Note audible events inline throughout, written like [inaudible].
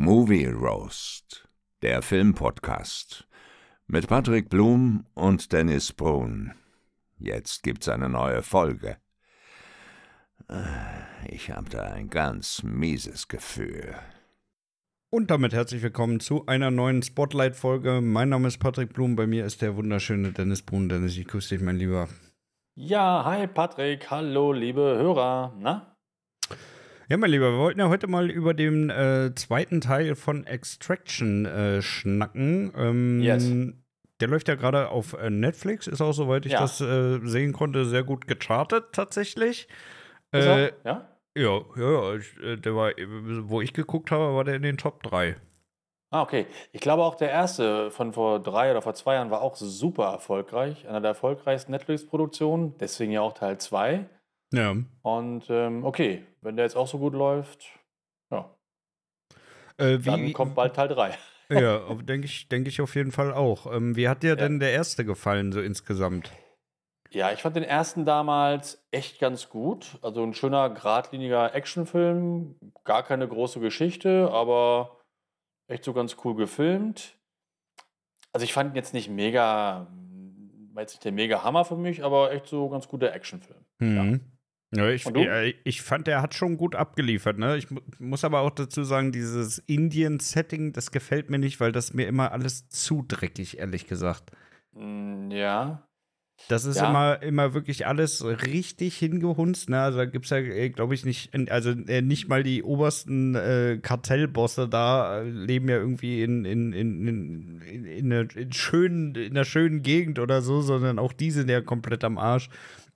Movie Roast, der Filmpodcast mit Patrick Blum und Dennis Brun. Jetzt gibt's eine neue Folge. Ich habe da ein ganz mieses Gefühl. Und damit herzlich willkommen zu einer neuen Spotlight-Folge. Mein Name ist Patrick Blum, bei mir ist der wunderschöne Dennis Brun. Dennis, ich grüße dich, mein Lieber. Ja, hi Patrick, hallo liebe Hörer. Na? Ja, mein Lieber, wir wollten ja heute mal über den äh, zweiten Teil von Extraction äh, schnacken. Ähm, Yes. Der läuft ja gerade auf äh, Netflix, ist auch, soweit ich Ja. das äh, sehen konnte, sehr gut gechartet tatsächlich. Äh? Ja? ja, ja, ja, ich, äh, der war, wo ich geguckt habe, war der in den Top 3. Ah, okay. Ich glaube auch der erste von vor drei oder vor zwei Jahren war auch super erfolgreich. Einer der erfolgreichsten Netflix-Produktionen, deswegen ja auch Teil 2. Ja. Und ähm, okay, wenn der jetzt auch so gut läuft, ja, Äh, dann kommt bald Teil 3. [laughs] Ja, denke ich, denk ich auf jeden Fall auch. Ähm, wie hat dir denn der erste gefallen, so insgesamt? Ja, ich fand den ersten damals echt ganz gut. Also ein schöner, geradliniger Actionfilm. Gar keine große Geschichte, aber echt so ganz cool gefilmt. Also ich fand ihn jetzt nicht mega, war jetzt nicht der mega Hammer für mich, aber echt so ganz guter Actionfilm. Mhm. Ja? Ja, ich fand, der hat schon gut abgeliefert. Ne? Ich mu muss aber auch dazu sagen, dieses Indien-Setting, das gefällt mir nicht, weil das mir immer alles zu dreckig, ehrlich gesagt. Mm, Ja. Das ist Ja. immer, immer wirklich alles richtig hingehunzt. Ne? Also da gibt es ja, glaube ich, nicht, also äh, nicht mal die obersten äh, Kartellbosse da äh, leben ja irgendwie in, in, in, in, in, in, einer, in, schönen, in einer schönen Gegend oder so, sondern auch die sind ja komplett am Arsch.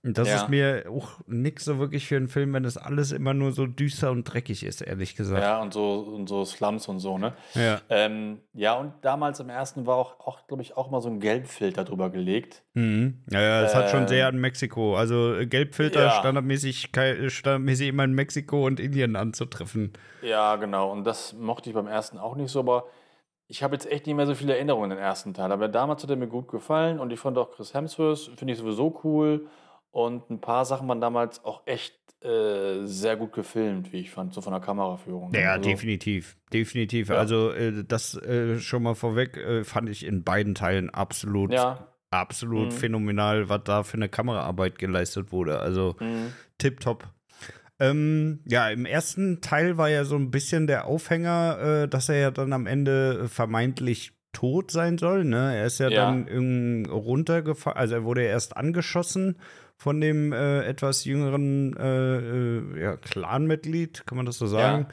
Das Ja. ist mir auch nix so wirklich für einen Film, wenn das alles immer nur so düster und dreckig ist, ehrlich gesagt. Ja, und so, und so Slums und so, ne? Ja. Ähm, ja, und damals im ersten war auch, auch glaube ich, auch mal so ein Gelbfilter drüber gelegt. Mhm. Ja, ja, das hat schon Ähm, sehr an Mexiko. Also äh, Gelbfilter ja. standardmäßig, kei- standardmäßig immer in Mexiko und Indien anzutreffen. Ja, genau. Und das mochte ich beim ersten auch nicht so, aber ich habe jetzt echt nicht mehr so viele Erinnerungen an den ersten Teil. Aber damals hat er mir gut gefallen und ich fand auch Chris Hemsworth, finde ich sowieso cool. Und ein paar Sachen waren damals auch echt äh, sehr gut gefilmt, wie ich fand, so von der Kameraführung. Ja, Also, definitiv. Definitiv. Ja. Also, äh, das äh, schon mal vorweg äh, fand ich in beiden Teilen absolut, Ja. absolut Mhm. phänomenal, was da für eine Kameraarbeit geleistet wurde. Also, Mhm. tipptopp. Ähm, ja, im ersten Teil war ja so ein bisschen der Aufhänger, äh, dass er ja dann am Ende vermeintlich tot sein soll. Ne? Er ist ja, Ja. dann irgendwie runtergefallen, also er wurde ja erst angeschossen von dem äh, etwas jüngeren äh, äh, ja, Clanmitglied, kann man das so sagen?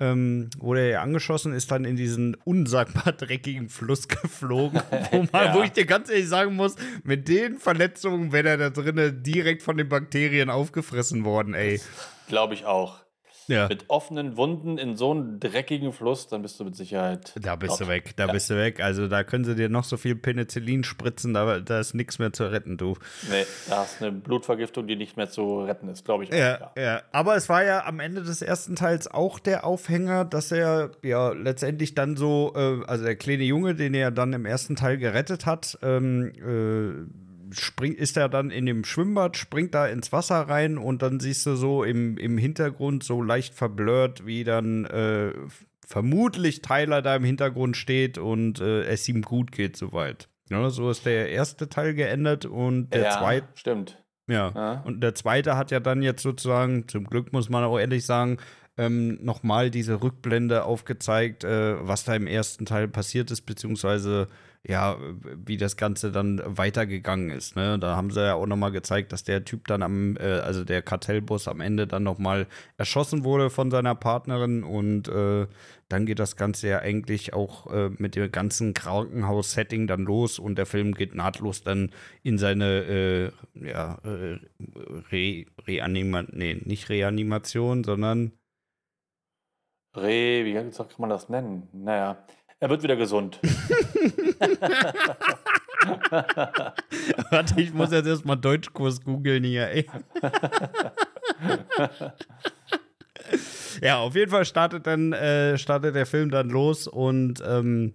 Ähm, wurde er ja angeschossen, ist dann in diesen unsagbar [laughs] dreckigen Fluss geflogen, [laughs] wo, man, Ja. wo ich dir ganz ehrlich sagen muss, mit den Verletzungen wäre er da drinnen direkt von den Bakterien aufgefressen worden, ey. Glaube ich auch. Ja. Mit offenen Wunden in so einem dreckigen Fluss, dann bist du mit Sicherheit. Da bist du dort. weg, da Ja. bist du weg. Also da können sie dir noch so viel Penicillin spritzen, da, da ist nichts mehr zu retten, du. Nee, da hast du eine Blutvergiftung, die nicht mehr zu retten ist, glaube ich. auch, Ja, ja. Aber es war ja am Ende des ersten Teils auch der Aufhänger, dass er ja letztendlich dann so, äh, also der kleine Junge, den er dann im ersten Teil gerettet hat, ähm, äh, springt, ist er dann in dem Schwimmbad, springt da ins Wasser rein und dann siehst du so im, im Hintergrund so leicht verblurrt, wie dann äh, vermutlich Tyler da im Hintergrund steht und äh, es ihm gut geht soweit. Ja, so ist der erste Teil geändert und der ja, zweite Stimmt. ja. Ja. Und der zweite hat ja dann jetzt sozusagen, zum Glück muss man auch ehrlich sagen, ähm, nochmal diese Rückblende aufgezeigt, äh, was da im ersten Teil passiert ist, beziehungsweise ja, wie das Ganze dann weitergegangen ist. Ne? Da haben sie ja auch nochmal gezeigt, dass der Typ dann am, äh, also der Kartellboss am Ende dann nochmal erschossen wurde von seiner Partnerin und äh, dann geht das Ganze ja eigentlich auch äh, mit dem ganzen Krankenhaus-Setting dann los und der Film geht nahtlos dann in seine äh, ja, äh, Re Reanima nee, nicht Reanimation, sondern Re, wie kann man das nennen? Naja, er wird wieder gesund. [laughs] Warte, ich muss jetzt erstmal Deutschkurs googeln hier, ey. [laughs] ja, auf jeden Fall startet dann äh, startet der Film dann los und ähm,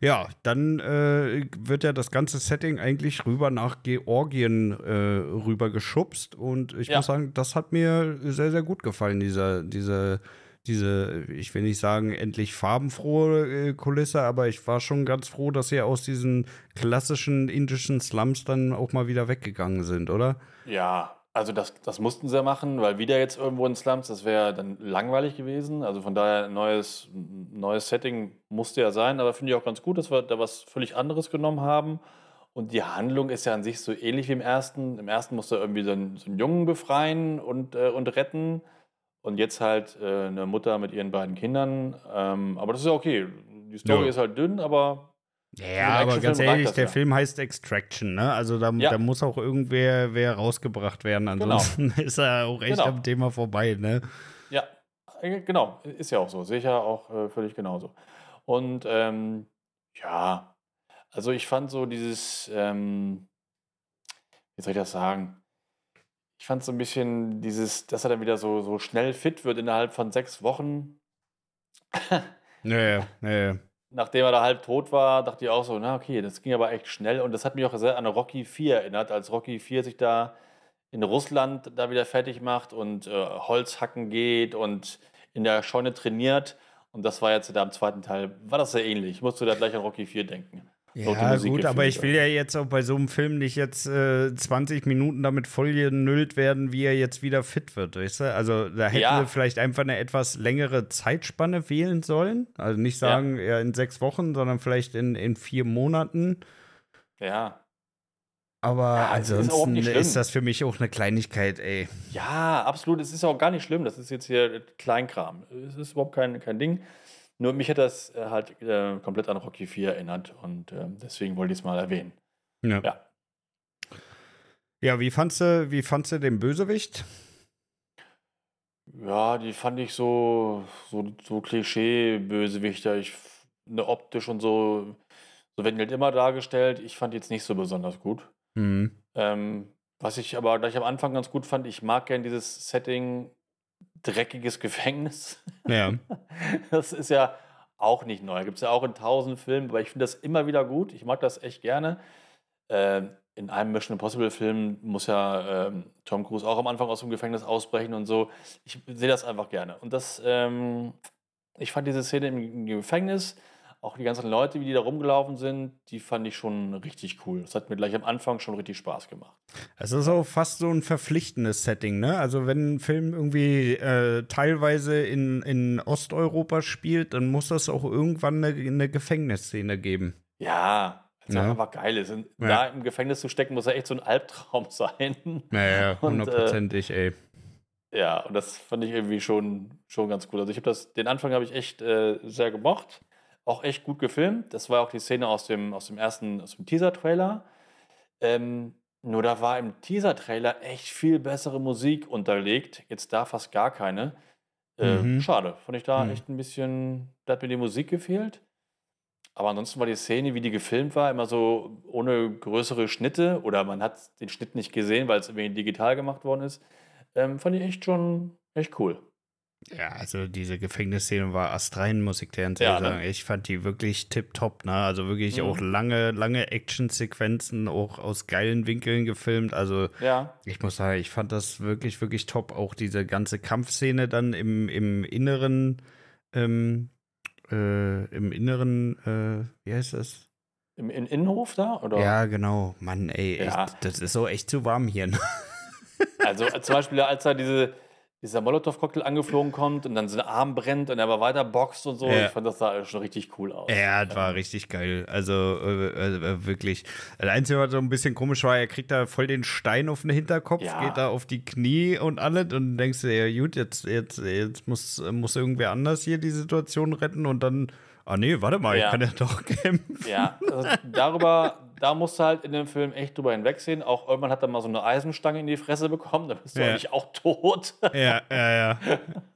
ja, dann äh, wird ja das ganze Setting eigentlich rüber nach Georgien äh, rüber geschubst und ich Ja. muss sagen, das hat mir sehr, sehr gut gefallen, dieser, diese, diese, ich will nicht sagen, endlich farbenfrohe äh, Kulisse, aber ich war schon ganz froh, dass sie aus diesen klassischen indischen Slums dann auch mal wieder weggegangen sind, oder? Ja, also das, das mussten sie ja machen, weil wieder jetzt irgendwo in Slums, das wäre dann langweilig gewesen. Also von daher neues, neues Setting musste ja sein, aber finde ich auch ganz gut, dass wir da was völlig anderes genommen haben. Und die Handlung ist ja an sich so ähnlich wie im ersten. Im ersten musste er irgendwie so einen, so einen Jungen befreien und, äh, und retten. Und jetzt halt äh, eine Mutter mit ihren beiden Kindern. Ähm, aber das ist ja okay. Die Story Ja. ist halt dünn, aber Ja, aber ganz ehrlich, der ja. Film heißt Extraction, ne? Also da, Ja. da muss auch irgendwer wer rausgebracht werden, ansonsten [laughs] ist er auch echt Genau. am Thema vorbei, ne? Ja, äh, genau, ist ja auch so. Ja auch äh, völlig genauso. Und ähm, ja, also ich fand so dieses, ähm, wie soll ich das sagen? Ich fand so ein bisschen dieses, dass er dann wieder so, so schnell fit wird innerhalb von sechs Wochen. Naja, naja. Nachdem er da halb tot war, dachte ich auch so, na okay, das ging aber echt schnell. Und das hat mich auch sehr an Rocky 4 erinnert, als Rocky 4 sich da in Russland da wieder fertig macht und äh, Holz hacken geht und in der Scheune trainiert. Und das war jetzt da im zweiten Teil, war das sehr ähnlich. Ich musste da gleich an Rocky 4 denken. Ja, gut, aber ich will ja jetzt auch bei so einem Film nicht jetzt äh, 20 Minuten damit voll genüllt werden, wie er jetzt wieder fit wird, weißt du? Also da hätten Ja. wir vielleicht einfach eine etwas längere Zeitspanne wählen sollen. Also nicht Ja. sagen, ja, in sechs Wochen, sondern vielleicht in, in vier Monaten. Ja. Aber Ja, ist ansonsten ist, schlimm. das für mich auch eine Kleinigkeit, ey. Ja, absolut. Es ist auch gar nicht schlimm. Das ist jetzt hier Kleinkram. Es ist überhaupt kein, kein Ding. Nur mich hat das äh, halt äh, komplett an Rocky 4 erinnert und ähm, deswegen wollte ich es mal erwähnen. Ja. Ja. Ja, wie fandst du, wie fandst du den Bösewicht? Ja, die fand ich so, so, so Klischee-Bösewichter. Ich, ne, optisch und so, so werden die halt immer dargestellt. Ich fand die jetzt nicht so besonders gut. Mhm. Ähm, was ich aber gleich am Anfang ganz gut fand, ich mag gern dieses Setting dreckiges [laughs] Gefängnis. Ja. Das ist ja auch nicht neu. Gibt es ja auch in tausend Filmen, aber ich finde das immer wieder gut. Ich mag das echt gerne. Ähm, in einem Mission Impossible Film muss ja ähm, Tom Cruise auch am Anfang aus dem Gefängnis ausbrechen und so. Ich sehe das einfach gerne. Und das, ähm, ich fand diese Szene im Gefängnis, auch die ganzen Leute, wie die da rumgelaufen sind, die fand ich schon richtig cool. Das hat mir gleich am Anfang schon richtig Spaß gemacht. Es ist auch fast so ein verpflichtendes Setting, ne? Also wenn ein Film irgendwie äh, teilweise in, in Osteuropa spielt, dann muss das auch irgendwann eine, eine Gefängnisszene geben. Ja, es Ja. einfach geil ist. Ja. Da im Gefängnis zu stecken, muss ja echt so ein Albtraum [laughs] sein. Naja, äh, hundertprozentig, ey. Ja, und das fand ich irgendwie schon, schon ganz cool. Also ich habe das, den Anfang habe ich echt äh, sehr gemocht. Auch echt gut gefilmt. Das war auch die Szene aus dem, aus dem ersten, aus dem Teaser-Trailer. Ähm, nur da war im Teaser-Trailer echt viel bessere Musik unterlegt. Jetzt da fast gar keine. Äh, Mhm. Schade. Fand ich da Mhm. echt ein bisschen, da hat mir die Musik gefehlt. Aber ansonsten war die Szene, wie die gefilmt war, immer so ohne größere Schnitte oder man hat den Schnitt nicht gesehen, weil es irgendwie digital gemacht worden ist. Ähm, fand ich echt schon echt cool. Ja, also diese Gefängnisszene war astrein, muss ich dir ganz Ja, ne? sagen. Ich fand die wirklich tipptopp, ne? Also wirklich Mhm. auch lange, lange Actionsequenzen, auch aus geilen Winkeln gefilmt. Also Ja, Ich muss sagen, ich fand das wirklich, wirklich top. Auch diese ganze Kampfszene dann im, im Inneren, ähm, äh, im Inneren, äh, wie heißt das? im, im Innenhof da? Oder? Ja, genau. Mann, ey, Ja. echt, das ist so echt zu warm hier. Ne? Also zum Beispiel, als da diese, dieser Molotow-Cocktail angeflogen kommt und dann sein Arm brennt und er aber weiter boxt und so. Ja. Ich fand das sah schon richtig cool aus. Ja, das war richtig geil. Also äh, äh, wirklich. Das Einzige, was so ein bisschen komisch war, er kriegt da voll den Stein auf den Hinterkopf, Ja. geht da auf die Knie und alles und denkst du, ja gut, jetzt, jetzt, jetzt muss, muss irgendwer anders hier die Situation retten und dann, ah nee, warte mal, Ja. ich kann ja doch [laughs] kämpfen. Ja, also darüber, da musst du halt in dem Film echt drüber hinwegsehen. Auch irgendwann hat er mal so eine Eisenstange in die Fresse bekommen, da bist du Ja. eigentlich auch tot. Ja, ja, ja.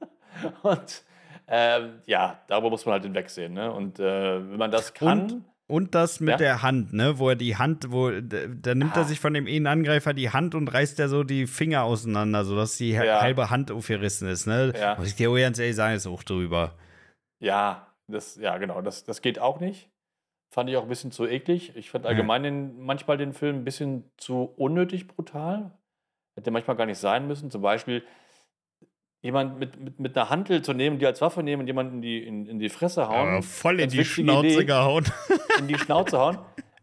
[laughs] Und ähm, ja, darüber muss man halt hinwegsehen. Ne? Und äh, wenn man das kann, Und das mit Ja. der Hand, ne? Wo er die Hand, wo da, nimmt er Ah. sich von dem einen Angreifer die Hand und reißt er so die Finger auseinander, sodass die Ja. halbe Hand aufgerissen ist, ne? Ja. Muss ich dir ganz ehrlich sagen, ist auch drüber. ja, das, ja, genau, das, das geht auch nicht. Fand ich auch ein bisschen zu eklig. Ich fand allgemein den, manchmal den Film ein bisschen zu unnötig brutal. Hätte manchmal gar nicht sein müssen. Zum Beispiel, jemand mit, mit, mit einer Hantel zu nehmen, die als Waffe nehmen und jemanden in die, in, in die Fresse hauen. Aber voll in die Schnauze Idee. gehauen. [laughs] in die Schnauze hauen.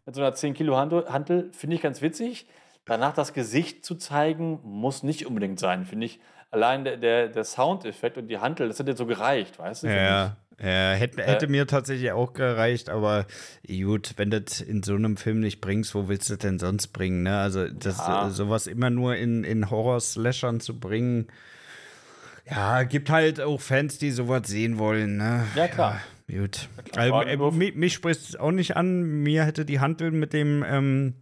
Mit so einer 10 Kilo Hantel, finde ich ganz witzig. Danach das Gesicht zu zeigen, muss nicht unbedingt sein, finde ich. Allein der, der, der Soundeffekt und die Hantel, das hat jetzt so gereicht, weißt du? Ja, ja hätte, hätte Äh. mir tatsächlich auch gereicht, aber gut, wenn du das in so einem Film nicht bringst, wo willst du das denn sonst bringen? Ne? Also das, Ja. äh, sowas immer nur in, in Horror-Slashern zu bringen, ja, gibt halt auch Fans, die sowas sehen wollen. Ne? Ja, klar. Ja, gut. Also, äh, Wagenwurf. mich, mich spricht es auch nicht an. Mir hätte die Hantel mit dem ähm,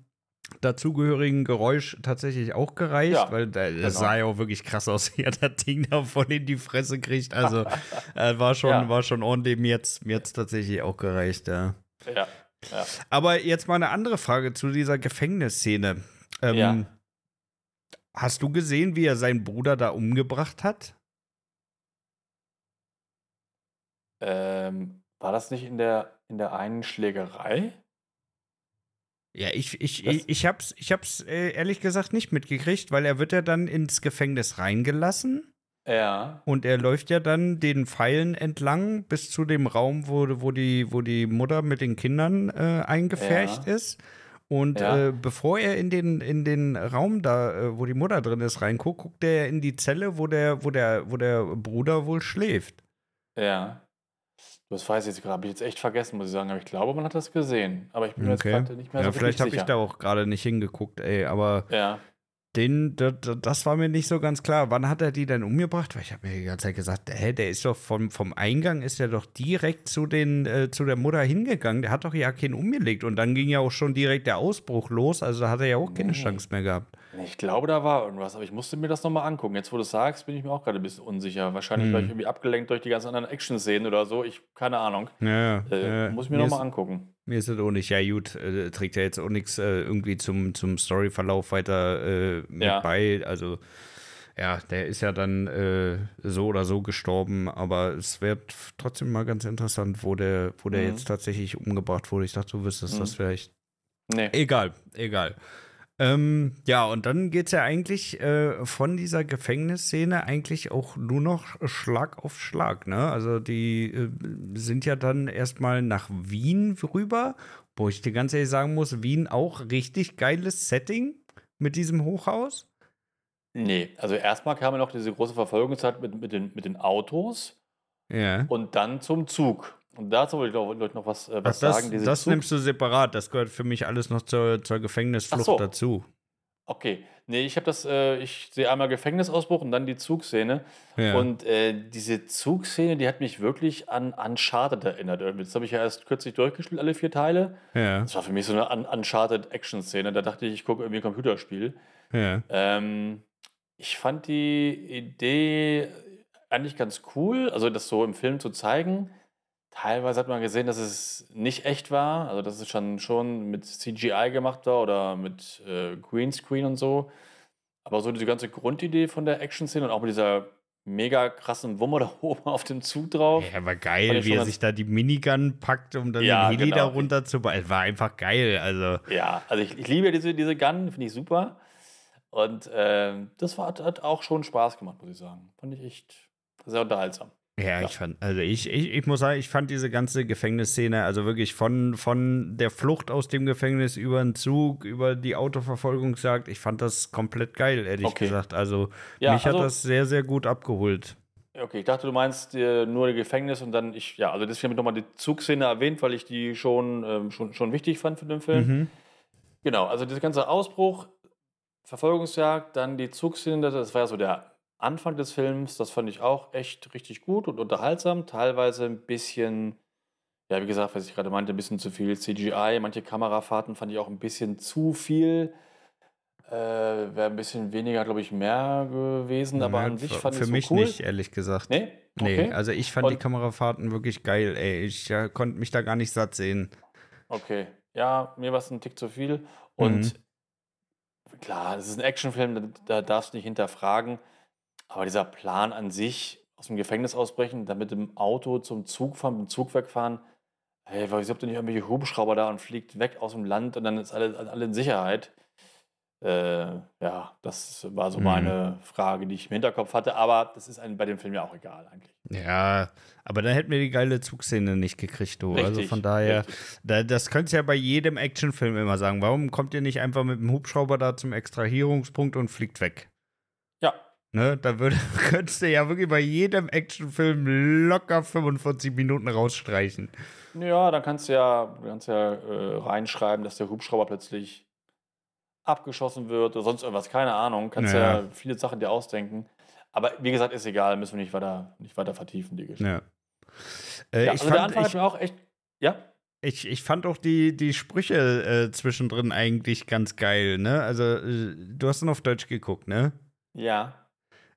dazugehörigen Geräusch tatsächlich auch gereicht, Ja, weil da, das genau. sah ja auch wirklich krass aus, [laughs] wie er das Ding da voll in die Fresse kriegt. Also [laughs] äh, war, schon, Ja. war schon ordentlich. Mir jetzt mir tatsächlich auch gereicht, ja. ich. Ja, ja. Aber jetzt mal eine andere Frage zu dieser Gefängnisszene. Ähm, Ja. Hast du gesehen, wie er seinen Bruder da umgebracht hat? Ähm, war das nicht in der, in der einen Schlägerei? Ja, ich, ich, Das- ich, ich hab's, ich hab's äh, ehrlich gesagt nicht mitgekriegt, weil er wird ja dann ins Gefängnis reingelassen Ja. und er läuft ja dann den Pfeilen entlang bis zu dem Raum, wo, wo, die, wo die Mutter mit den Kindern äh, eingepfercht Ja. ist. Und Ja. äh, bevor er in den, in den Raum da, äh, wo die Mutter drin ist, reinguckt, guckt er in die Zelle, wo der, wo der, wo der Bruder wohl schläft. Ja. Das weiß ich jetzt gerade, habe ich jetzt echt vergessen, muss ich sagen. Aber ich glaube, man hat das gesehen. Aber ich bin mir jetzt Okay. gerade nicht mehr Ja, so vielleicht habe ich da auch gerade nicht hingeguckt, ey, aber Ja. den, das, das war mir nicht so ganz klar. Wann hat er die denn umgebracht? Weil ich habe mir die ganze Zeit gesagt, hä, der ist doch vom, vom Eingang ist er doch direkt zu den äh, zu der Mutter hingegangen. Der hat doch ja keinen umgelegt und dann ging ja auch schon direkt der Ausbruch los. Also da hat er ja auch keine Nee. Chance mehr gehabt. Ich glaube, da war irgendwas, aber ich musste mir das nochmal angucken. Jetzt, wo du es sagst, bin ich mir auch gerade ein bisschen unsicher. Wahrscheinlich war ich irgendwie abgelenkt durch die ganzen anderen Action-Szenen oder so. Ich, keine Ahnung. Ja, Äh, ja. muss ich mir mir nochmal angucken. mir ist das auch nicht. Ja gut, äh, trägt ja jetzt auch nichts äh, irgendwie zum zum Storyverlauf weiter äh, mit Ja. bei. Also ja, der ist ja dann äh, so oder so gestorben, aber es wird trotzdem mal ganz interessant, wo der, wo der Mhm. jetzt tatsächlich umgebracht wurde. Ich dachte, du wüsstest Mhm. das vielleicht. Nee. Egal, egal. Ähm, ja, und dann geht es ja eigentlich äh, von dieser Gefängnisszene eigentlich auch nur noch Schlag auf Schlag, ne? Also die äh, sind ja dann erstmal nach Wien rüber, wo ich dir ganz ehrlich sagen muss, Wien auch richtig geiles Setting mit diesem Hochhaus. Nee, also erstmal kam ja noch diese große Verfolgungszeit mit, mit, den, mit den Autos Ja. und dann zum Zug. Und dazu wollte ich ich noch was, äh, Ach, was das sagen. Diese das nimmst du separat, das gehört für mich alles noch zur, zur Gefängnisflucht Ach so. dazu. Okay, nee, ich habe das, äh, ich sehe einmal Gefängnisausbruch und dann die Zugszene. Ja. Und äh, diese Zugszene, die hat mich wirklich an Uncharted erinnert. Das habe ich ja erst kürzlich durchgespielt, alle vier Teile. ja, Das war für mich so eine Un Uncharted-Action-Szene. Da dachte ich, ich gucke irgendwie ein Computerspiel. ja. Ähm, ich fand die Idee eigentlich ganz cool, also das so im Film zu zeigen. Teilweise hat man gesehen, dass es nicht echt war, also dass es schon, schon mit CGI gemacht war oder mit äh, Greenscreen und so. Aber so diese ganze Grundidee von der Action-Szene und auch mit dieser mega krassen Wumme da [laughs] oben auf dem Zug drauf. Ja, war geil, wie er sich da die Minigun packt, um dann Ja, den Heli da genau. runter zu ba- War einfach geil. Also, Ja, also ich, ich liebe ja diese, diese Gun, finde ich super. Und ähm, das war, hat auch schon Spaß gemacht, muss ich sagen. Fand ich echt sehr unterhaltsam. Ja, Ja. ich fand, also ich, ich, ich muss sagen, ich fand diese ganze Gefängnisszene, also wirklich von, von der Flucht aus dem Gefängnis über den Zug, über die Autoverfolgungsjagd, ich fand das komplett geil, ehrlich Okay. gesagt. Also, Ja, mich also- hat das sehr, sehr gut abgeholt. Okay, ich dachte, du meinst äh, nur Gefängnis und dann ich, ja, also deswegen habe ich nochmal die Zugszene erwähnt, weil ich die schon, ähm, schon, schon wichtig fand für den Film. Mhm. Genau, also dieser ganze Ausbruch, Verfolgungsjagd, dann die Zugszene, das war ja so der Anfang des Films, das fand ich auch echt richtig gut und unterhaltsam, teilweise ein bisschen, ja, wie gesagt, was ich gerade meinte, ein bisschen zu viel CGI, manche Kamerafahrten fand ich auch ein bisschen zu viel. Äh, Wäre ein bisschen weniger, glaube ich, mehr gewesen, aber Ja, an sich für- fand ich Für es so mich cool. nicht, ehrlich gesagt. Nee? Nee, Okay. also ich fand die Und- Kamerafahrten wirklich geil, ey. Ich ja, konnte mich da gar nicht satt sehen. Okay, ja, mir war es ein Tick zu viel. Und Mhm. klar, es ist ein Actionfilm, da, da darfst du nicht hinterfragen. Aber dieser Plan an sich, aus dem Gefängnis ausbrechen, dann mit dem Auto zum Zug fahren, mit dem Zug wegfahren, hey, wieso habt ihr nicht irgendwelche Hubschrauber da und fliegt weg aus dem Land und dann ist alle, alle in Sicherheit? Äh, ja, das war so Mhm. meine Frage, die ich im Hinterkopf hatte, aber das ist einem bei dem Film ja auch egal eigentlich. Ja, aber dann hätten wir die geile Zugszene nicht gekriegt, du. also Richtig, von daher, da, das könntest du ja bei jedem Actionfilm immer sagen. Warum kommt ihr nicht einfach mit dem Hubschrauber da zum Extrahierungspunkt und fliegt weg? Ne, da würde, [laughs] könntest du ja wirklich bei jedem Actionfilm locker 45 Minuten rausstreichen. ja, dann kannst du ja, kannst ja äh, reinschreiben, dass der Hubschrauber plötzlich abgeschossen wird oder sonst irgendwas, keine Ahnung. Kannst ja, Ja. viele Sachen dir ausdenken. Aber wie gesagt, ist egal, müssen wir nicht weiter, nicht weiter vertiefen, die Geschichte. Ja. Äh, Ja, ich, also der fand, Anfang hat ich, mir auch echt. Ja? ich, ich fand auch die, die Sprüche äh, zwischendrin eigentlich ganz geil, ne? Also, äh, du hast ihn auf Deutsch geguckt, ne? Ja.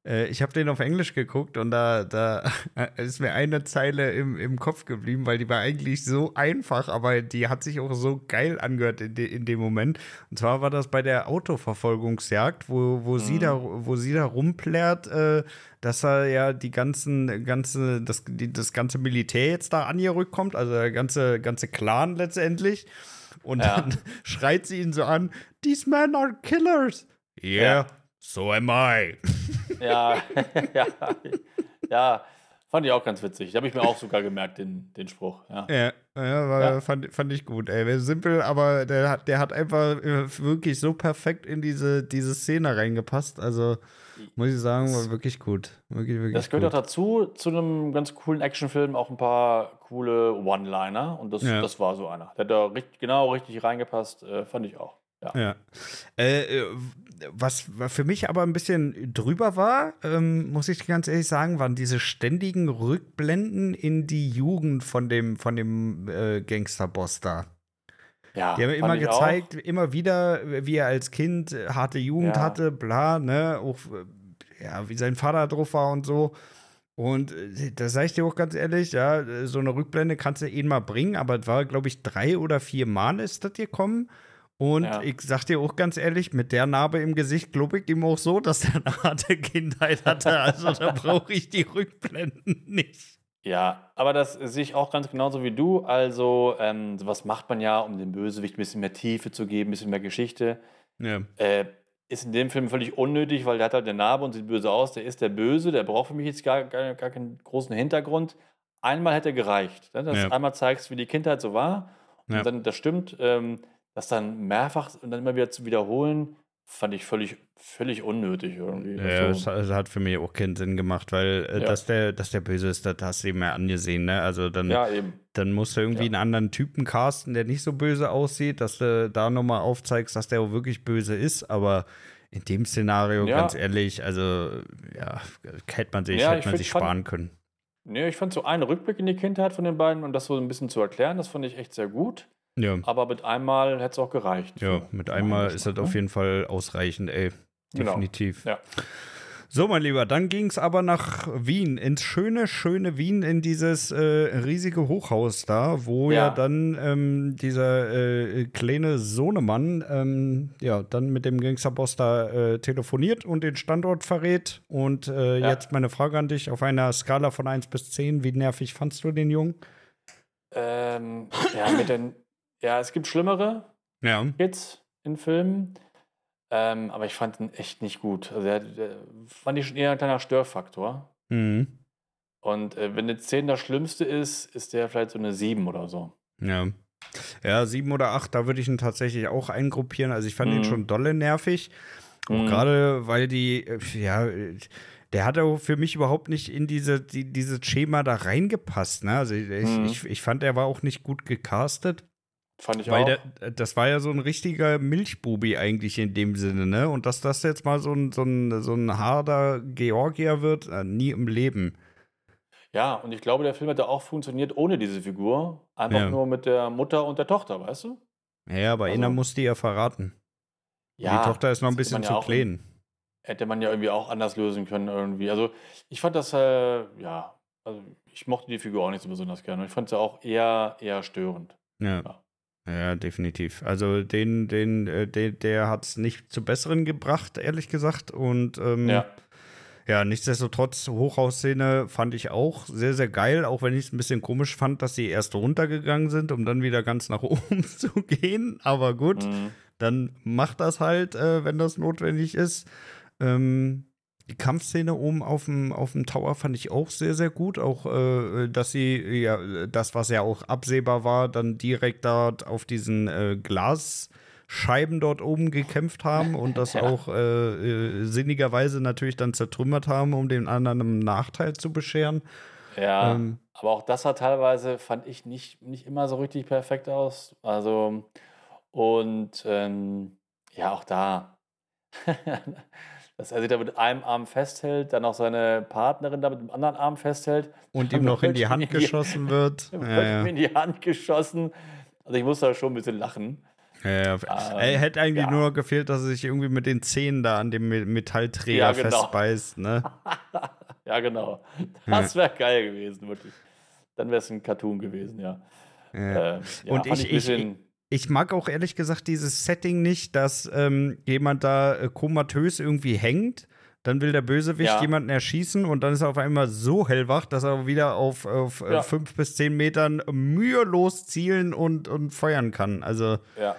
Äh, ich habe den auf Englisch geguckt und da, da [laughs] ist mir eine Zeile im, im Kopf geblieben, weil die war eigentlich so einfach, aber die hat sich auch so geil angehört in, de, in dem Moment. Und zwar war das bei der Autoverfolgungsjagd, wo, wo, sie, Mhm. da, wo sie da rumplärt, äh, dass er ja die ganzen, ganze, das, die, das ganze Militär jetzt da angerückt kommt, also der ganze, ganze Clan letztendlich. Und Ja. dann [laughs] schreit sie ihn so an: These men are killers. Yeah, Ja. So am I. [laughs] Ja, [laughs] ja, ja, fand ich auch ganz witzig. Da habe ich mir auch sogar gemerkt, den, den Spruch. Ja. Ja, ja, war, Ja. Fand, fand ich gut. Ey, simpel, aber der hat, der hat einfach äh, wirklich so perfekt in diese, diese Szene reingepasst. Also muss ich sagen, war wirklich gut. Wirklich, wirklich Das gehört gut. auch dazu, zu einem ganz coolen Actionfilm auch ein paar coole One-Liner. Und das, Ja. das war so einer. Der hat da richtig, genau richtig reingepasst, äh, fand ich auch. Ja. Ja. Äh, äh, was für mich aber ein bisschen drüber war, ähm, muss ich ganz ehrlich sagen, waren diese ständigen Rückblenden in die Jugend von dem, von dem äh, Gangsterboss da. Ja, Die haben immer ich auch. gezeigt, immer wieder, wie er als Kind äh, harte Jugend Ja. hatte, bla, ne, auch äh, ja, wie sein Vater drauf war und so. Und da sage ich dir auch ganz ehrlich, ja, so eine Rückblende kannst du eh mal bringen, aber es war, glaube ich, drei oder vier Mal ist das gekommen. Und Ja. ich sag dir auch ganz ehrlich, mit der Narbe im Gesicht glaube ich ihm auch so, dass er [laughs] eine harte Kindheit hatte. Also da [laughs] brauche ich die Rückblenden nicht. Ja, aber das sehe ich auch ganz genauso wie du. Also, ähm, sowas macht man ja, um dem Bösewicht ein bisschen mehr Tiefe zu geben, ein bisschen mehr Geschichte. Ja. Äh, ist in dem Film völlig unnötig, weil der hat halt eine Narbe und sieht böse aus. Der ist der Böse, der braucht für mich jetzt gar, gar, gar keinen großen Hintergrund. Einmal hätte gereicht, ne? dass Ja. du einmal zeigst, wie die Kindheit so war. Und Ja. dann, das stimmt, ähm, das dann mehrfach und dann immer wieder zu wiederholen, fand ich völlig, völlig unnötig irgendwie. Ja, Also, es hat- für mich auch keinen Sinn gemacht, weil äh, Ja. dass, der, dass der böse ist, das hast du ihm ja angesehen, ne? Also dann, ja, eben. dann musst du irgendwie Ja. einen anderen Typen casten, der nicht so böse aussieht, dass du da nochmal aufzeigst, dass der auch wirklich böse ist, aber in dem Szenario, ganz ehrlich, also ja, hätte man sich, hätte man sich fand- sparen können. Nee, ich fand so einen Rückblick in die Kindheit von den beiden und das so ein bisschen zu erklären, das fand ich echt sehr gut. Ja, Aber mit einmal hätte es auch gereicht. ja mit einmal ist das Geschmack, auf ne? jeden Fall ausreichend, ey. Genau. Definitiv. Ja. So, mein Lieber, dann ging es aber nach Wien, ins schöne, schöne Wien, in dieses äh, riesige Hochhaus da, wo ja, Ja. dann ähm, dieser äh, kleine Sohnemann ähm, ja dann mit dem Gangsterboss da äh, telefoniert und den Standort verrät. Und äh, Ja. jetzt meine Frage an dich: Auf einer Skala von 1 bis 10, wie nervig fandst du den Jungen? Ähm, ja, mit den, ja, es gibt schlimmere Ja. Hits in Filmen, ähm, aber ich fand ihn echt nicht gut. Also, der, der fand ich schon eher ein kleiner Störfaktor. Mhm. Und äh, wenn eine 10 das Schlimmste ist, ist der vielleicht so eine 7 oder so. Ja. Ja, sieben oder acht, da würde ich ihn tatsächlich auch eingruppieren. Also ich fand ihn Mhm. schon dolle nervig. Auch Mhm. gerade, weil die, äh, ja, äh, der hat auch für mich überhaupt nicht in diese, die, dieses Schema da reingepasst. Ne? Also ich, Mhm. ich, ich fand, er war auch nicht gut gecastet. Fand ich Weil auch. der, äh, das war ja so ein richtiger Milchbubi eigentlich in dem Sinne, ne? Und dass das jetzt mal so ein, so ein, so ein harter Georgier wird, äh, nie im Leben. ja, und ich glaube, der Film hätte auch funktioniert ohne diese Figur. Einfach Ja. nur mit der Mutter und der Tochter, weißt du? Ja, aber Also- einer muss die ja verraten. die Tochter ist noch ein bisschen ja zu klein. Hätte man ja irgendwie auch anders lösen können irgendwie. Also ich fand das, äh, ja, also ich mochte die Figur auch nicht so besonders gerne. Ich fand sie auch eher, eher störend. Ja. Ja. Ja, definitiv. Also den, den, äh, der, der hat es nicht zu besseren gebracht, ehrlich gesagt. Und ähm, Ja. ja, nichtsdestotrotz, Hochhausszene fand ich auch sehr, sehr geil, auch wenn ich es ein bisschen komisch fand, dass sie erst runtergegangen sind, um dann wieder ganz nach [laughs] oben zu gehen. Aber gut, Mhm. dann macht das halt, äh, wenn das notwendig ist. Ähm, die Kampfszene oben auf dem, auf dem Tower fand ich auch sehr, sehr gut. Auch, äh, dass sie, ja, das, was ja auch absehbar war, dann direkt dort auf diesen äh, Glasscheiben dort oben gekämpft haben und das [laughs] ja. auch äh, äh, sinnigerweise natürlich dann zertrümmert haben, um den anderen einen Nachteil zu bescheren. Ja, ähm, aber auch das sah teilweise, fand ich, nicht, nicht immer so richtig perfekt aus. Also, und ähm, ja, auch da. [laughs] dass er sich da mit einem Arm festhält, dann auch seine Partnerin da mit dem anderen Arm festhält. Und ihm noch in die Hand geschossen [laughs] wird. ja, ja. in die Hand geschossen. Also ich muss da schon ein bisschen lachen. Ja, ja. Ähm, er hätte eigentlich ja. nur gefehlt, dass er sich irgendwie mit den Zähnen da an dem Metallträger ja, genau. festbeißt, ne? [laughs] ja, genau. Das wäre geil gewesen, wirklich. Dann wäre es ein Cartoon gewesen, ja. Äh, Und ich, ich, ich, ich mag auch ehrlich gesagt dieses Setting nicht, dass ähm, jemand da äh, komatös irgendwie hängt. Dann will der Bösewicht ja. jemanden erschießen und dann ist er auf einmal so hellwach, dass er wieder auf, auf äh, ja. fünf bis zehn Metern mühelos zielen und, und feuern kann. Also, ja.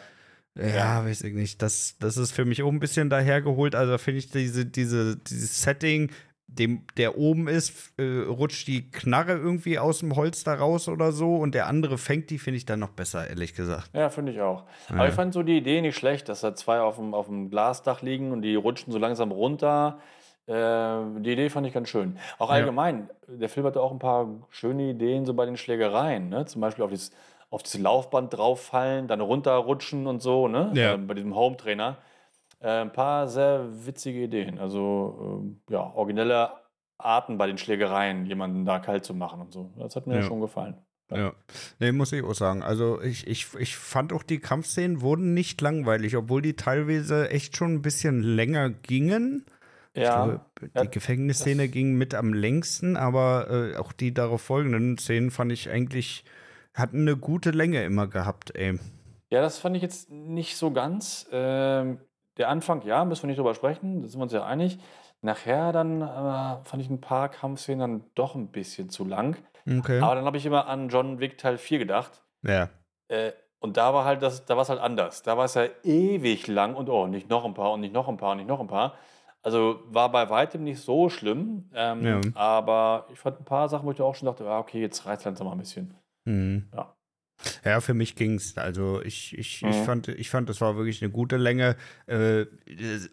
Ja, weiß ich nicht. Das, das ist für mich auch ein bisschen dahergeholt. Also finde ich diese, diese, dieses Setting dem, der oben ist, äh, rutscht die Knarre irgendwie aus dem Holster raus oder so und der andere fängt die, finde ich dann noch besser, ehrlich gesagt. Ja, finde ich auch. Ja. Aber ich fand so die Idee nicht schlecht, dass da zwei auf dem, auf dem Glasdach liegen und die rutschen so langsam runter. Äh, die Idee fand ich ganz schön. Auch allgemein, ja. der Film hatte auch ein paar schöne Ideen so bei den Schlägereien. Ne? Zum Beispiel auf dieses, auf dieses Laufband drauffallen, dann runterrutschen und so, ne? Ja. Äh, bei diesem Home-Trainer. Äh, ein paar sehr witzige Ideen. Also äh, ja, originelle Arten bei den Schlägereien, jemanden da kalt zu machen und so. Das hat mir ja. schon gefallen. Ja. ja. Nee, muss ich auch sagen. Also ich, ich, ich fand auch die Kampfszenen wurden nicht langweilig, obwohl die teilweise echt schon ein bisschen länger gingen. Ja. Glaube, die ja, Gefängnisszene ging mit am längsten, aber äh, auch die darauf folgenden Szenen fand ich eigentlich, hatten eine gute Länge immer gehabt, ey. Ja, das fand ich jetzt nicht so ganz. Ähm, der Anfang, ja, müssen wir nicht drüber sprechen, da sind wir uns ja einig. Nachher dann äh, fand ich ein paar Kampfszenen dann doch ein bisschen zu lang. Okay. Aber dann habe ich immer an John Wick Teil 4 gedacht. Ja. Äh, und da war halt das, da war es halt anders. Da war es ja ewig lang und oh, nicht noch ein paar und nicht noch ein paar und nicht noch ein paar. Also war bei weitem nicht so schlimm. Ähm, ja. Aber ich fand ein paar Sachen, wo ich auch schon dachte, ah, okay, jetzt reizt langsam mal ein bisschen. Mhm. Ja. Ja, für mich ging es. Also ich, ich, mhm. ich, fand, ich fand, das war wirklich eine gute Länge. Äh,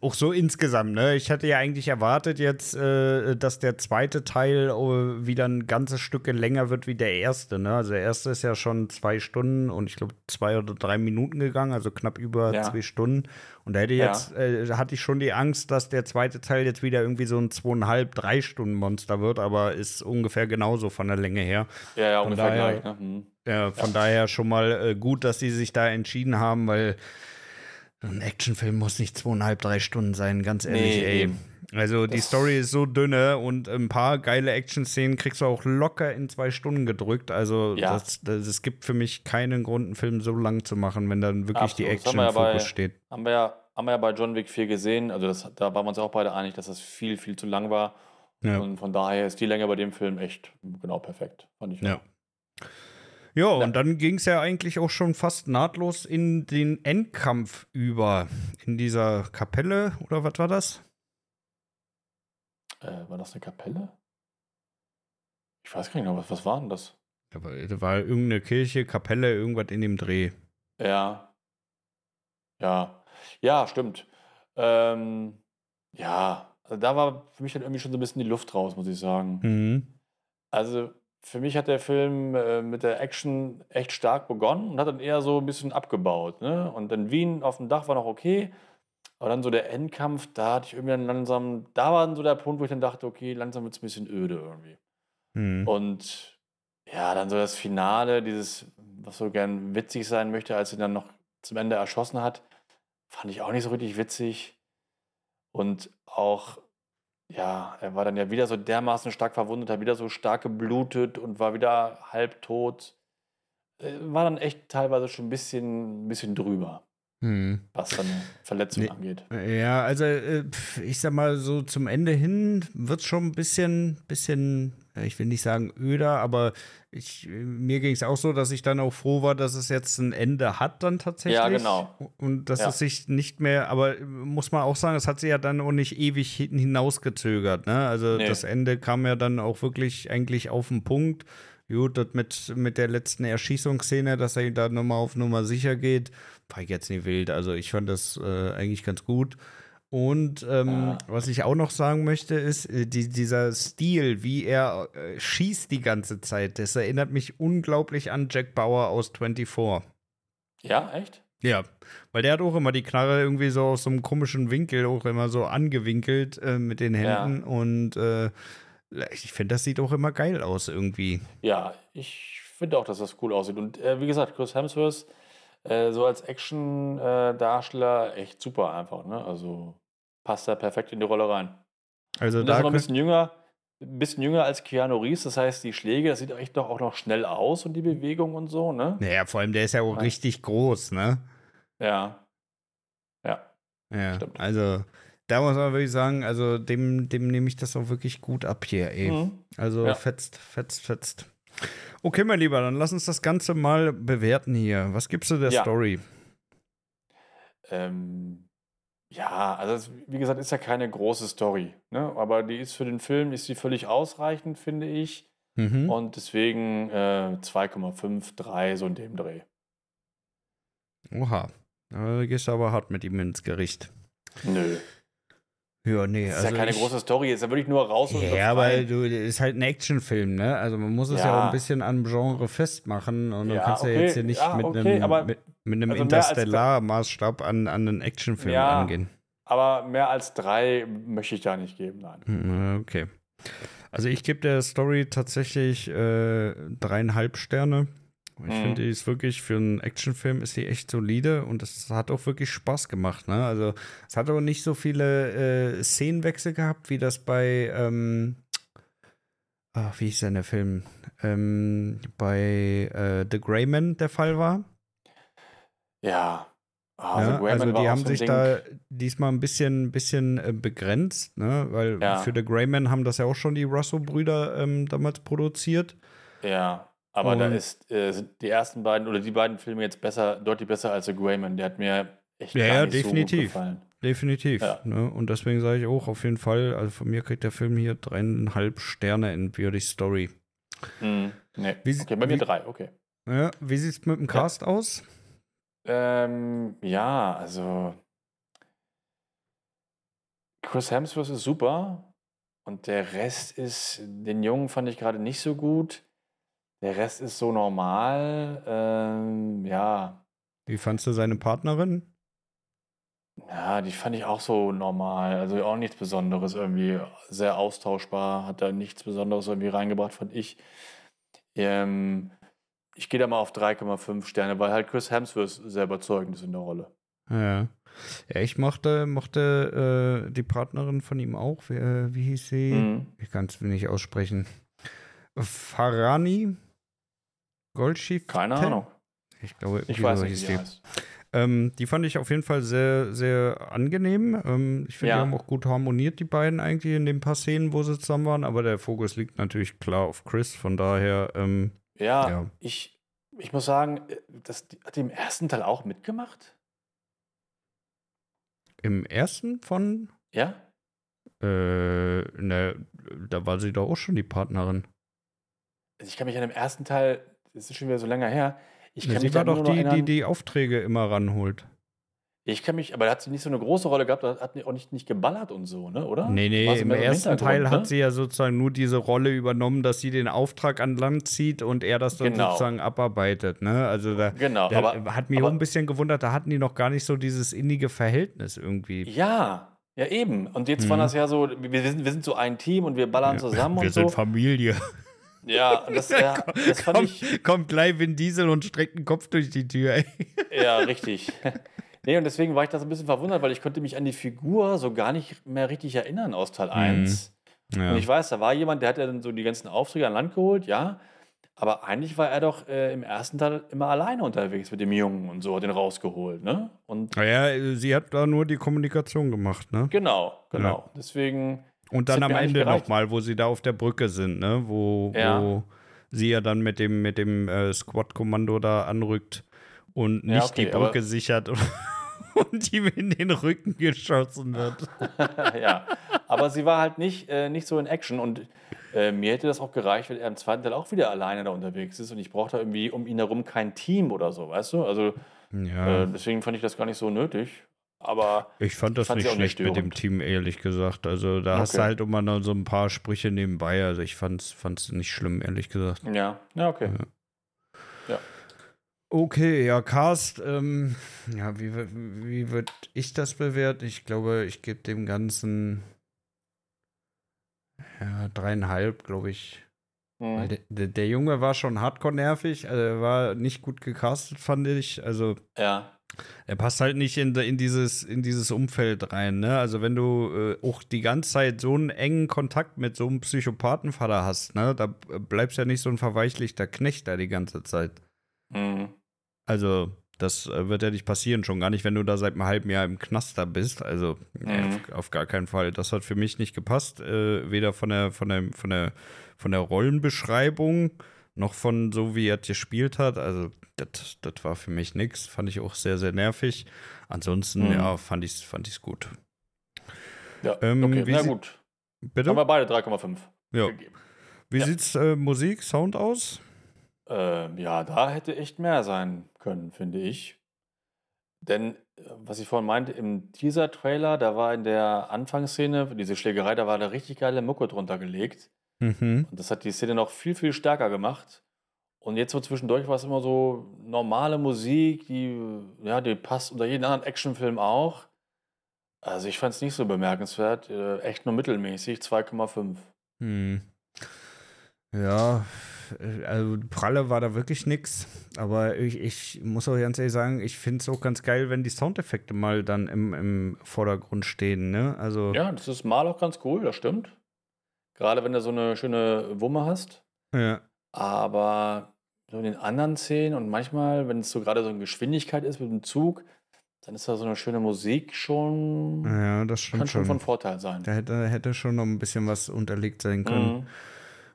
auch so insgesamt, ne? Ich hatte ja eigentlich erwartet jetzt, äh, dass der zweite Teil äh, wieder ein ganzes Stück länger wird wie der erste, ne? Also der erste ist ja schon zwei Stunden und ich glaube zwei oder drei Minuten gegangen, also knapp über ja. zwei Stunden. Und da hätte jetzt, ja. äh, hatte ich schon die Angst, dass der zweite Teil jetzt wieder irgendwie so ein zweieinhalb, drei Stunden Monster wird, aber ist ungefähr genauso von der Länge her. Ja, ja, ungefähr daher, gleich. Ne? Hm. Ja, von ja. daher schon mal äh, gut, dass sie sich da entschieden haben, weil ein Actionfilm muss nicht zweieinhalb, drei Stunden sein, ganz ehrlich, nee, ey. Also die Story ist so dünne und ein paar geile Action-Szenen kriegst du auch locker in zwei Stunden gedrückt. Also ja. das, das, es gibt für mich keinen Grund, einen Film so lang zu machen, wenn dann wirklich Absolut. die Action im Fokus steht. Haben wir, ja, haben wir ja bei John Wick 4 gesehen. Also das, da waren wir uns auch beide einig, dass das viel, viel zu lang war. Ja. Und von daher ist die Länge bei dem Film echt genau perfekt. Fand ich. Ja. Auch. Ja, und dann ging es ja eigentlich auch schon fast nahtlos in den Endkampf über. In dieser Kapelle, oder was war das? Äh, war das eine Kapelle? Ich weiß gar nicht mehr, was, was war denn das? Da war, da war irgendeine Kirche, Kapelle, irgendwas in dem Dreh. Ja. Ja. Ja, stimmt. Ähm, ja, also da war für mich dann irgendwie schon so ein bisschen die Luft raus, muss ich sagen. Mhm. Also, für mich hat der Film äh, mit der Action echt stark begonnen und hat dann eher so ein bisschen abgebaut. Ne? Und in Wien auf dem Dach war noch okay. Aber dann so der Endkampf, da hatte ich irgendwie dann langsam, da war dann so der Punkt, wo ich dann dachte, okay, langsam wird es ein bisschen öde irgendwie. Mhm. Und ja, dann so das Finale, dieses, was so gern witzig sein möchte, als sie dann noch zum Ende erschossen hat, fand ich auch nicht so richtig witzig. Und auch ja, er war dann ja wieder so dermaßen stark verwundet, hat wieder so stark geblutet und war wieder halbtot. Äh, war dann echt teilweise schon ein bisschen, ein bisschen drüber. Hm. was seine Verletzung nee. angeht. Ja, also äh, ich sag mal, so zum Ende hin wird es schon ein bisschen, bisschen, ich will nicht sagen öder, aber ich, mir ging es auch so, dass ich dann auch froh war, dass es jetzt ein Ende hat dann tatsächlich. Ja, genau. Und dass ja. es sich nicht mehr, aber muss man auch sagen, es hat sich ja dann auch nicht ewig hinausgezögert. Ne? Also nee. das Ende kam ja dann auch wirklich eigentlich auf den Punkt. Gut, das mit, mit der letzten Erschießungsszene, dass er da nochmal auf Nummer sicher geht, war ich jetzt nicht wild. Also ich fand das äh, eigentlich ganz gut. Und ähm, ah. was ich auch noch sagen möchte, ist, äh, die, dieser Stil, wie er äh, schießt die ganze Zeit, das erinnert mich unglaublich an Jack Bauer aus 24. Ja, echt? Ja, weil der hat auch immer die Knarre irgendwie so aus so einem komischen Winkel auch immer so angewinkelt äh, mit den Händen ja. und äh, ich finde, das sieht auch immer geil aus irgendwie. Ja, ich finde auch, dass das cool aussieht. Und äh, wie gesagt, Chris Hemsworth äh, so als Action-Darsteller echt super einfach. Ne? Also passt da perfekt in die Rolle rein. Also Und da ist noch ein bisschen jünger, ein bisschen jünger als Keanu Reeves. Das heißt, die Schläge, das sieht echt doch auch noch schnell aus und die Bewegung und so. Ne? Naja, vor allem der ist ja auch ja. richtig groß, ne? Ja. Ja. Ja, stimmt. Also da muss man wirklich sagen, also dem, dem nehme ich das auch wirklich gut ab hier, ey. Mhm. Also ja. fetzt, fetzt, fetzt. Okay, mein Lieber, dann lass uns das Ganze mal bewerten hier. Was gibst du der ja. Story? Ähm, ja, also das, wie gesagt, ist ja keine große Story, ne? aber die ist für den Film ist sie völlig ausreichend, finde ich. Mhm. Und deswegen äh, 2,5, 3, so in dem Dreh. Oha, da gehst du aber hart mit ihm ins Gericht. Nö. Ja, nee. Das ist also ja keine ich, große Story, ist ja wirklich nur raus und Ja, aber du, ist halt ein Actionfilm, ne? Also man muss es ja, ja auch ein bisschen am Genre festmachen und ja, du kannst okay, ja jetzt hier nicht ja, mit, okay, einem, mit, mit, einem also Interstellar-Maßstab an, an einen Actionfilm ja, angehen. Aber mehr als drei möchte ich da nicht geben, nein. Hm, okay. Also ich gebe der Story tatsächlich äh, dreieinhalb Sterne. Ich mhm. finde, die ist wirklich für einen Actionfilm ist die echt solide und es hat auch wirklich Spaß gemacht. Ne? Also es hat auch nicht so viele äh, Szenenwechsel gehabt, wie das bei ähm, ach, wie hieß denn der Film? Ähm, bei äh, The Greyman der Fall war. Ja. Oh, ja also die haben sich Ding. da diesmal ein bisschen, bisschen äh, begrenzt, ne? weil ja. für The Greyman haben das ja auch schon die Russo-Brüder ähm, damals produziert. Ja. Aber und da ist, äh, sind die ersten beiden oder die beiden Filme jetzt besser, deutlich besser als The Greyman. Der hat mir echt ja, gar nicht definitiv. so gut gefallen. Definitiv. Ja. Ne? Und deswegen sage ich auch auf jeden Fall, also von mir kriegt der Film hier dreieinhalb Sterne in Beauty Story. Mm, nee. Wie, okay, bei mir wie, drei, okay. Ja, wie sieht es mit dem Cast ja. aus? Ähm, ja, also Chris Hemsworth ist super und der Rest ist, den Jungen fand ich gerade nicht so gut. Der Rest ist so normal. Ähm, ja. Wie fandst du seine Partnerin? Ja, die fand ich auch so normal. Also auch nichts Besonderes irgendwie. Sehr austauschbar. Hat da nichts Besonderes irgendwie reingebracht, fand ich. Ähm, ich gehe da mal auf 3,5 Sterne, weil halt Chris Hemsworth sehr überzeugend ist in der Rolle. Ja. Ja, ich mochte, mochte äh, die Partnerin von ihm auch. Wie, äh, wie hieß sie? Mhm. Ich kann es nicht aussprechen. Farani? Goldschiff? Keine Ahnung. Ich glaube, ich weiß nicht, wie die heißt. Ähm, die fand ich auf jeden Fall sehr, sehr angenehm. Ähm, ich finde, ja. die haben auch gut harmoniert, die beiden eigentlich in den paar Szenen, wo sie zusammen waren. Aber der Fokus liegt natürlich klar auf Chris. Von daher. Ähm, ja, ja, Ich, ich muss sagen, das hat die im ersten Teil auch mitgemacht. Im ersten von? Ja. Äh, ne, da war sie doch auch schon die Partnerin. Also ich kann mich an dem ersten Teil das ist schon wieder so länger her. Ich kann sie war doch die, die die Aufträge immer ranholt. Ich kann mich, aber da hat sie nicht so eine große Rolle gehabt, da hat auch nicht, nicht geballert und so, ne, oder? Nee, nee, im ersten Teil ne? hat sie ja sozusagen nur diese Rolle übernommen, dass sie den Auftrag an Land zieht und er das dann genau. sozusagen abarbeitet, ne? Also da, genau, da aber, hat mich aber, auch ein bisschen gewundert, da hatten die noch gar nicht so dieses innige Verhältnis irgendwie. Ja, ja eben. Und jetzt mhm. war das ja so, wir sind, wir sind so ein Team und wir ballern zusammen [laughs] wir und so. Wir sind Familie. Ja, das, [laughs] ja, das fand kommt, ich. Kommt gleich Vin Diesel und streckt den Kopf durch die Tür, ey. Ja, richtig. [laughs] Nee, und deswegen war ich da so ein bisschen verwundert, weil ich konnte mich an die Figur so gar nicht mehr richtig erinnern aus Teil 1. Mhm. Ja. Und ich weiß, da war jemand, der hat ja dann so die ganzen Aufträge an Land geholt, ja. Aber eigentlich war er doch äh, im ersten Teil immer alleine unterwegs mit dem Jungen und so, hat den rausgeholt, ne? Und Naja, sie hat da nur die Kommunikation gemacht, ne? genau, genau. Deswegen, Und dann am Ende nochmal, wo sie da auf der Brücke sind, ne? Wo, Ja. wo sie ja dann mit dem, mit dem äh, Squad-Kommando da anrückt und Ja, nicht okay, die Brücke sichert und, [laughs] und ihm in den Rücken geschossen wird. [laughs] ja. Aber sie war halt nicht, äh, nicht so in Action und äh, mir hätte das auch gereicht, wenn er im zweiten Teil auch wieder alleine da unterwegs ist und ich brauchte irgendwie um ihn herum kein Team oder so, weißt du? Also Ja, äh, deswegen fand ich das gar nicht so nötig. Aber ich fand das nicht auch nicht schlecht mit dem. Team, ehrlich gesagt. Also da hast du Okay. halt immer noch so ein paar Sprüche nebenbei. Also ich fand's, fand's nicht schlimm, ehrlich gesagt. ja, ja, okay. Okay, ja, Cast, ähm, ja, wie, wie würde ich das bewerten? Ich glaube, ich gebe dem Ganzen ja, dreieinhalb, glaube ich. Mhm. der, der, der Junge war schon hardcore nervig, also er war nicht gut gecastet, fand ich. Also Ja, er passt halt nicht in, in, dieses, in dieses Umfeld rein, ne? Also wenn du äh, auch die ganze Zeit so einen engen Kontakt mit so einem Psychopathenvater hast, ne, da bleibst ja nicht so ein verweichlichter Knecht da die ganze Zeit. mhm. Also, das äh, wird ja nicht passieren, schon gar nicht, wenn du da seit einem halben Jahr im Knast da bist. Also, Mhm. auf, auf gar keinen Fall. Das hat für mich nicht gepasst. Äh, weder von der, von, der, von, der, von der Rollenbeschreibung noch von so, wie er gespielt hat. Also, das das war für mich nichts. Fand ich auch sehr, sehr nervig. Ansonsten, Mhm. ja, fand ich es fand ich's gut. ja. Ähm, okay, na sie- gut. Bitte? Haben wir beide 3,5 Ja. gegeben. Wie ja. sieht's äh, Musik, Sound aus? Ähm, ja, da hätte echt mehr sein können, finde ich. Denn, äh, was ich vorhin meinte, im Teaser-Trailer, da war in der Anfangsszene, diese Schlägerei, da war da richtig geile Mucke drunter gelegt. Mhm. Und das hat die Szene noch viel, viel stärker gemacht. Und jetzt so zwischendurch war es immer so normale Musik, die, ja, die passt unter jeden anderen Actionfilm auch. Also ich fand es nicht so bemerkenswert, äh, echt nur mittelmäßig, 2,5. Hm. Ja, äh, also Pralle war da wirklich nix. Aber ich, ich muss auch ganz ehrlich sagen, ich finde es auch ganz geil, wenn die Soundeffekte mal dann im, im Vordergrund stehen, ne? Also, Ja, das ist mal auch ganz cool, das stimmt. Gerade wenn du so eine schöne Wumme hast. ja. Aber so in den anderen Szenen und manchmal, wenn es so gerade so eine Geschwindigkeit ist mit dem Zug, dann ist da so eine schöne Musik schon, ja, das stimmt kann schon schon. von Vorteil sein. Da hätte, hätte schon noch ein bisschen was unterlegt sein können. Mhm.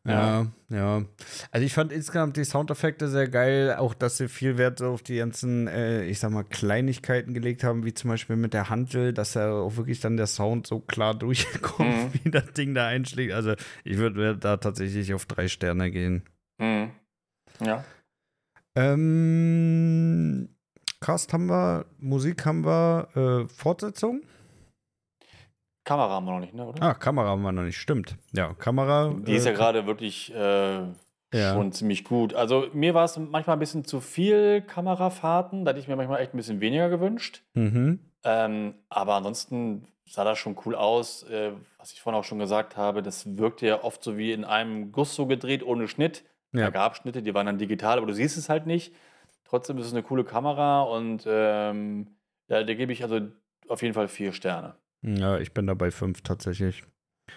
Ja, ja. Also ich fand insgesamt die Soundeffekte sehr geil, auch dass sie viel Wert auf die ganzen, äh, ich sag mal, Kleinigkeiten gelegt haben, wie zum Beispiel mit der Handel, dass ja auch wirklich dann der Sound so klar [laughs] durchkommt, Mhm. wie das Ding da einschlägt. Also ich würde da tatsächlich auf drei Sterne gehen. Mhm. Ja. Ähm, Cast haben wir, Musik haben wir, äh, Fortsetzung? Kamera haben wir noch nicht, ne, oder? Ah, Kamera haben wir noch nicht, stimmt. Ja, Kamera. Die ist ja äh, gerade wirklich äh, Ja. schon ziemlich gut. Also mir war es manchmal ein bisschen zu viel Kamerafahrten, da hätte ich mir manchmal echt ein bisschen weniger gewünscht. Mhm. Ähm, aber ansonsten sah das schon cool aus. Äh, was ich vorhin auch schon gesagt habe, das wirkte ja oft so wie in einem Guss so gedreht, ohne Schnitt. Da Ja. gab Schnitte, die waren dann digital, aber du siehst es halt nicht. Trotzdem ist es eine coole Kamera und ähm, ja, da gebe ich also auf jeden Fall vier Sterne. Ja, ich bin dabei fünf tatsächlich.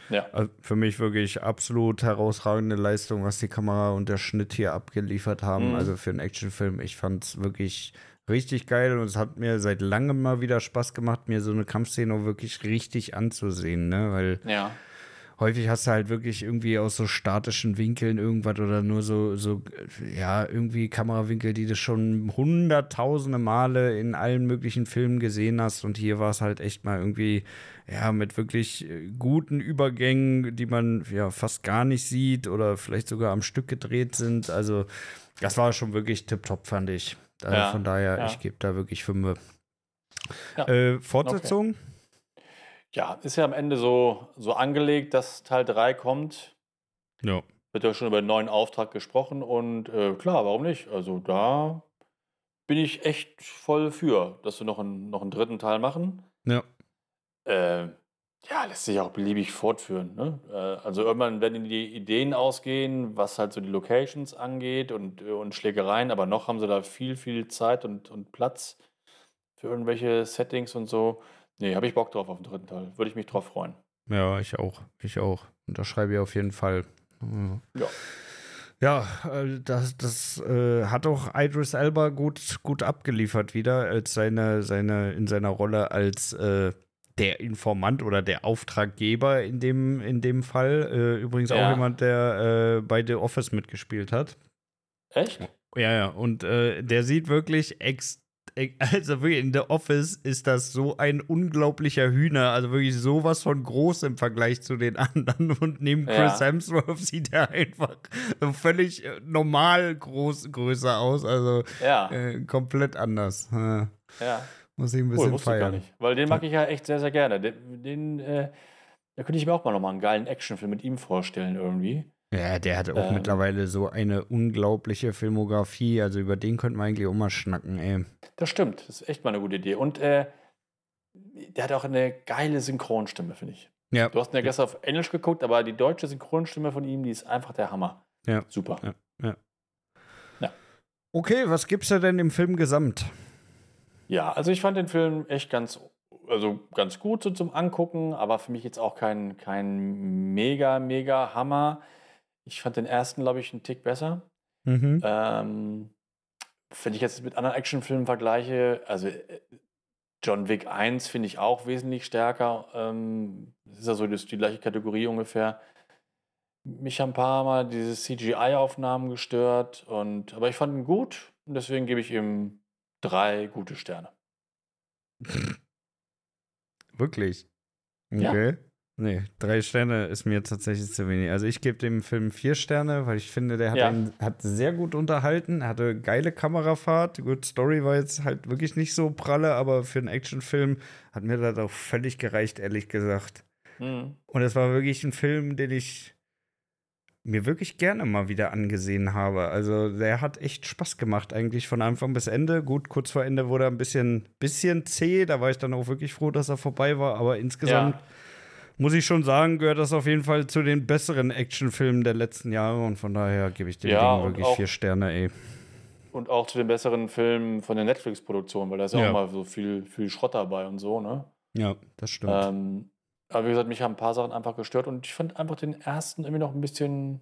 Ja. Also für mich wirklich absolut herausragende Leistung, was die Kamera und der Schnitt hier abgeliefert haben. Mhm. Also für einen Actionfilm. Ich fand es wirklich richtig geil und es hat mir seit langem mal wieder Spaß gemacht, mir so eine Kampfszene wirklich richtig anzusehen, ne? Weil Ja. Häufig hast du halt wirklich irgendwie aus so statischen Winkeln irgendwas oder nur so, so, ja, irgendwie Kamerawinkel, die du schon hunderttausende Male in allen möglichen Filmen gesehen hast. Und hier war es halt echt mal irgendwie, ja, mit wirklich äh, guten Übergängen, die man ja fast gar nicht sieht oder vielleicht sogar am Stück gedreht sind. Also, das war schon wirklich tipptopp, fand ich. Also Ja, von daher, ja. ich gebe da wirklich fünf. Ja, Äh, Fortsetzung? Ja, ist ja am Ende so, so angelegt, dass Teil 3 kommt. Ja. Wird ja schon über einen neuen Auftrag gesprochen und äh, klar, warum nicht? Also da bin ich echt voll für, dass wir noch einen, noch einen dritten Teil machen. Ja. Äh, ja, lässt sich auch beliebig fortführen. Ne? Äh, also irgendwann werden die Ideen ausgehen, was halt so die Locations angeht und, äh, und Schlägereien, aber noch haben sie da viel, viel Zeit und, und Platz für irgendwelche Settings und so. Nee, habe ich Bock drauf auf den dritten Teil. Würde ich mich drauf freuen. Ja, ich auch. Ich auch. Unterschreibe ich auf jeden Fall. Ja. Ja, äh, das, das äh, hat auch Idris Elba gut, gut abgeliefert wieder als seine, seine, in seiner Rolle als äh, der Informant oder der Auftraggeber in dem, in dem Fall. Äh, übrigens Ja. auch jemand, der äh, bei The Office mitgespielt hat. Echt? Ja, ja, und äh, der sieht wirklich ex ex- also wirklich in The Office ist das so ein unglaublicher Hühner, also wirklich sowas von groß im Vergleich zu den [laughs] anderen und neben Chris Ja. Hemsworth [laughs] sieht er einfach völlig äh, normal groß größer aus, also Ja, äh, komplett anders. Äh, ja. muss ich ein Cool, bisschen wusste ich gar feiern. nicht. Weil den mag ich ja echt sehr, sehr gerne. Den, den äh, da könnte ich mir auch mal nochmal einen geilen Actionfilm mit ihm vorstellen irgendwie. Ja, der hat auch Ähm. mittlerweile so eine unglaubliche Filmografie, also über den könnten wir eigentlich auch mal schnacken, ey. Das stimmt, das ist echt mal eine gute Idee. Und äh, der hat auch eine geile Synchronstimme, finde ich. Ja. Du hast ihn ja gestern auf Englisch geguckt, aber die deutsche Synchronstimme von ihm, die ist einfach der Hammer. Ja. Super. Ja. Okay, was gibt's da denn im Film gesamt? Ja, also ich fand den Film echt ganz, also ganz gut so zum Angucken, aber für mich jetzt auch kein, kein mega, mega Hammer. Ich fand den ersten, glaube ich, einen Tick besser. Mhm. Ähm, wenn ich jetzt mit anderen Actionfilmen vergleiche, also äh, John Wick 1 finde ich auch wesentlich stärker. Ähm, das ist ja so das, die gleiche Kategorie ungefähr. Mich haben ein paar Mal diese CGI-Aufnahmen gestört, und, aber ich fand ihn gut und deswegen gebe ich ihm drei gute Sterne. [laughs] Wirklich? Ja. Nee, drei Sterne ist mir tatsächlich zu wenig. Also ich gebe dem Film vier Sterne, weil ich finde, der hat, Ja. einen, hat sehr gut unterhalten, er hatte geile Kamerafahrt. Gut, Story war jetzt halt wirklich nicht so pralle, aber für einen Actionfilm hat mir das auch völlig gereicht, ehrlich gesagt. Mhm. Und es war wirklich ein Film, den ich mir wirklich gerne mal wieder angesehen habe. Also der hat echt Spaß gemacht, eigentlich von Anfang bis Ende. Gut, kurz vor Ende wurde er ein bisschen, bisschen zäh, da war ich dann auch wirklich froh, dass er vorbei war, aber insgesamt Ja. Muss ich schon sagen, gehört das auf jeden Fall zu den besseren Actionfilmen der letzten Jahre und von daher gebe ich dem Ja, Ding wirklich auch- vier Sterne, ey. Und auch zu den besseren Filmen von der Netflix-Produktion, weil da ist ja, Ja. auch mal so viel, viel Schrott dabei und so, ne? Ja, das stimmt. Ähm, aber wie gesagt, mich haben ein paar Sachen einfach gestört und ich fand einfach den ersten irgendwie noch ein bisschen,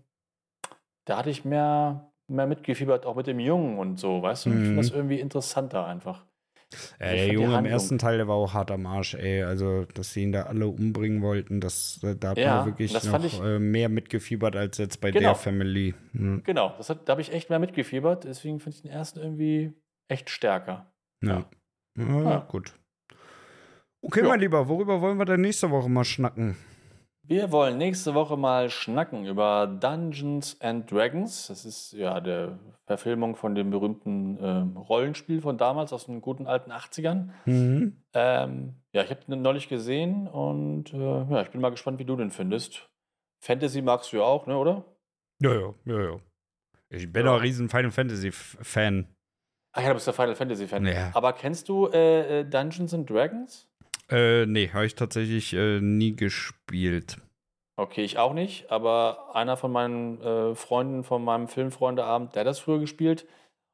da hatte ich mehr, mehr mitgefiebert, auch mit dem Jungen und so, weißt du? Ich Mhm. finde das irgendwie interessanter einfach. Ja, ich der Junge im ersten Teil, der war auch hart am Arsch, ey. Also, dass sie ihn da alle umbringen wollten, das, äh, da hat Ja, man wirklich noch ich- äh, mehr mitgefiebert als jetzt bei Genau. der Family. Hm, Genau, das hat, da habe ich echt mehr mitgefiebert, deswegen finde ich den ersten irgendwie echt stärker. Ja. ja. Ja. gut. Okay, Ja. mein Lieber, worüber wollen wir denn nächste Woche mal schnacken? Wir wollen nächste Woche mal schnacken über Dungeons and Dragons. Das ist ja der Verfilmung von dem berühmten ähm, Rollenspiel von damals aus den guten alten 80ern. Mhm. Ähm, ja, ich habe den neulich gesehen und äh, ja, ich bin mal gespannt, wie du den findest. Fantasy magst du ja auch, ne, oder? Ja, ja, ja, ja. Ich bin Ja. auch ein riesen Final Fantasy-Fan. Ach ja, du bist der Final Fantasy Fan. Ja. Aber kennst du äh, äh, Dungeons and Dragons? Äh, nee, habe ich tatsächlich äh, nie gespielt. Okay, ich auch nicht, aber einer von meinen äh, Freunden von meinem Filmfreundeabend, der hat das früher gespielt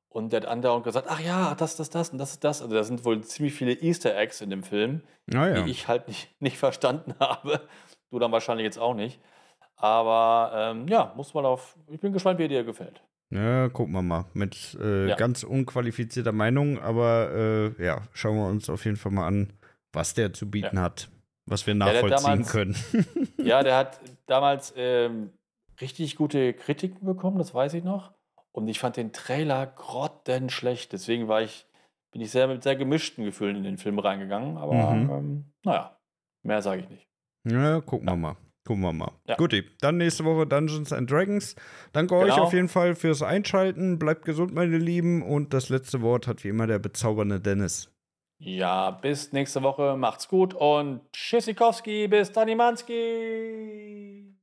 und der hat andauernd gesagt, ach ja, das, das, das und das ist das. Also da sind wohl ziemlich viele Easter Eggs in dem Film, Naja. die ich halt nicht, [laughs] nicht verstanden habe. Du dann wahrscheinlich jetzt auch nicht. Aber ähm, ja, muss mal auf. Ich bin gespannt, wie er dir gefällt. Ja, gucken wir mal. Mit äh, Ja. ganz unqualifizierter Meinung, aber äh, ja, schauen wir uns auf jeden Fall mal an, was der zu bieten hat. Was wir nachvollziehen damals- können. [laughs] Ja, der [laughs] hat damals ähm, richtig gute Kritiken bekommen, das weiß ich noch. Und ich fand den Trailer grottenschlecht. Deswegen war ich, bin ich sehr mit sehr gemischten Gefühlen in den Film reingegangen. Aber Mhm. ähm, naja, mehr sage ich nicht. Ja, gucken wir mal. Gucken wir mal. Ja. Guti, dann nächste Woche Dungeons and Dragons. Danke euch Genau. auf jeden Fall fürs Einschalten. Bleibt gesund, meine Lieben. Und das letzte Wort hat wie immer der bezaubernde Dennis. Ja, bis nächste Woche. Macht's gut und Tschüssikowski, bis Danimanski.